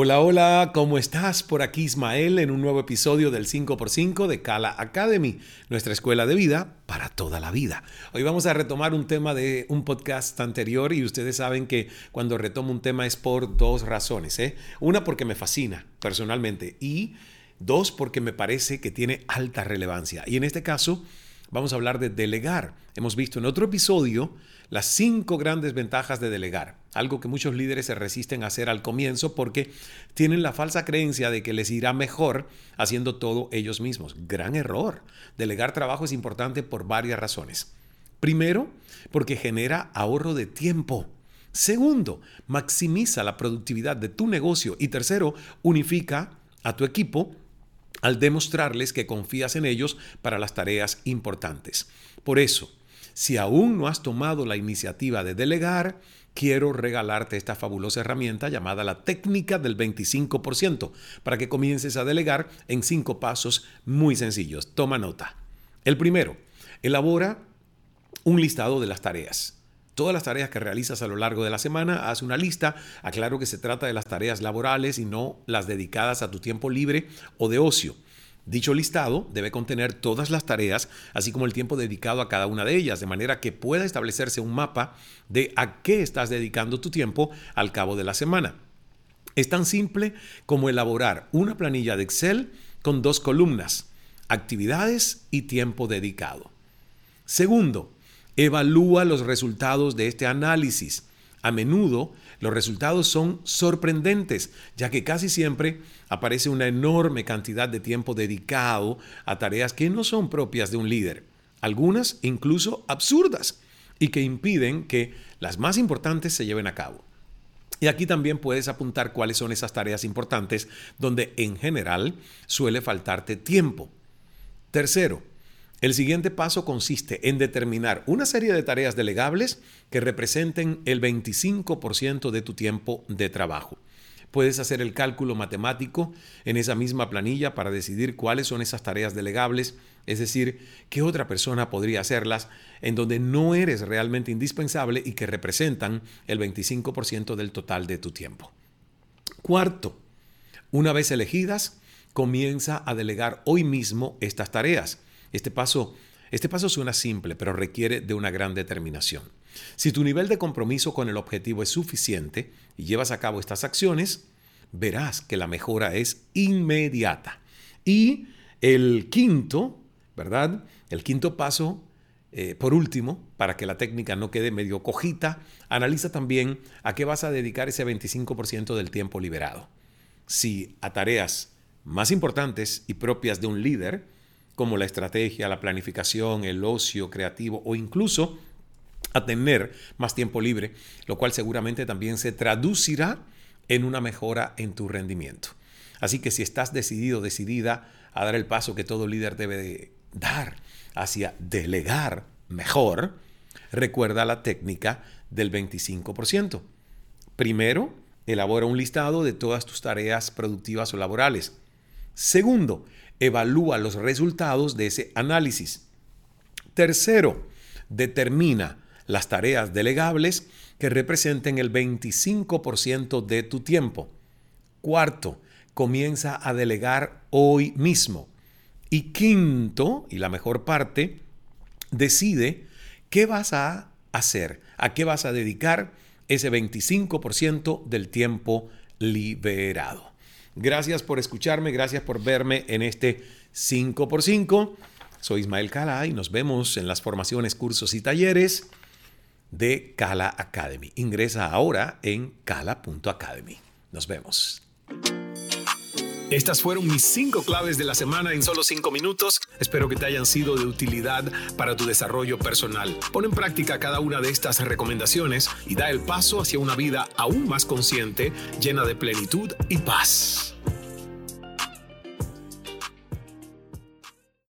Hola, hola, ¿cómo estás? Por aquí Ismael en un nuevo episodio del 5x5 de Kala Academy, nuestra escuela de vida para toda la vida. Hoy vamos a retomar un tema de un podcast anterior y ustedes saben que cuando retomo un tema es por dos razones. ¿eh? Una porque me fascina personalmente y dos porque me parece que tiene alta relevancia. Y en este caso vamos a hablar de delegar. Hemos visto en otro episodio las cinco grandes ventajas de delegar, algo que muchos líderes se resisten a hacer al comienzo porque tienen la falsa creencia de que les irá mejor haciendo todo ellos mismos. Gran error. Delegar trabajo es importante por varias razones. Primero, porque genera ahorro de tiempo. Segundo, maximiza la productividad de tu negocio. Y tercero, unifica a tu equipo al demostrarles que confías en ellos para las tareas importantes. Por eso, si aún no has tomado la iniciativa de delegar, quiero regalarte esta fabulosa herramienta llamada la técnica del 25% para que comiences a delegar en cinco pasos muy sencillos. Toma nota. El primero, elabora un listado de las tareas. Todas las tareas que realizas a lo largo de la semana, haz una lista. Aclaro que se trata de las tareas laborales y no las dedicadas a tu tiempo libre o de ocio. Dicho listado debe contener todas las tareas, así como el tiempo dedicado a cada una de ellas, de manera que pueda establecerse un mapa de a qué estás dedicando tu tiempo al cabo de la semana. Es tan simple como elaborar una planilla de Excel con dos columnas, actividades y tiempo dedicado. Segundo, evalúa los resultados de este análisis. A menudo los resultados son sorprendentes, ya que casi siempre aparece una enorme cantidad de tiempo dedicado a tareas que no son propias de un líder, algunas incluso absurdas, y que impiden que las más importantes se lleven a cabo. Y aquí también puedes apuntar cuáles son esas tareas importantes donde en general suele faltarte tiempo. Tercero, el siguiente paso consiste en determinar una serie de tareas delegables que representen el 25% de tu tiempo de trabajo. Puedes hacer el cálculo matemático en esa misma planilla para decidir cuáles son esas tareas delegables, es decir, qué otra persona podría hacerlas en donde no eres realmente indispensable y que representan el 25% del total de tu tiempo. Cuarto, una vez elegidas, comienza a delegar hoy mismo estas tareas. Este paso, este paso suena simple, pero requiere de una gran determinación. Si tu nivel de compromiso con el objetivo es suficiente y llevas a cabo estas acciones, verás que la mejora es inmediata. Y el quinto, ¿verdad? El quinto paso, eh, por último, para que la técnica no quede medio cojita, analiza también a qué vas a dedicar ese 25% del tiempo liberado. Si a tareas más importantes y propias de un líder, como la estrategia, la planificación, el ocio creativo o incluso a tener más tiempo libre, lo cual seguramente también se traducirá en una mejora en tu rendimiento. Así que si estás decidido, decidida a dar el paso que todo líder debe dar hacia delegar mejor, recuerda la técnica del 25%. Primero, elabora un listado de todas tus tareas productivas o laborales. Segundo, evalúa los resultados de ese análisis. Tercero, determina las tareas delegables que representen el 25% de tu tiempo. Cuarto, comienza a delegar hoy mismo. Y quinto, y la mejor parte, decide qué vas a hacer, a qué vas a dedicar ese 25% del tiempo liberado. Gracias por escucharme, gracias por verme en este 5x5. Soy Ismael Cala y nos vemos en las formaciones, cursos y talleres de Cala Academy. Ingresa ahora en cala.academy. Nos vemos. Estas fueron mis cinco claves de la semana en solo cinco minutos. Espero que te hayan sido de utilidad para tu desarrollo personal. Pon en práctica cada una de estas recomendaciones y da el paso hacia una vida aún más consciente, llena de plenitud y paz.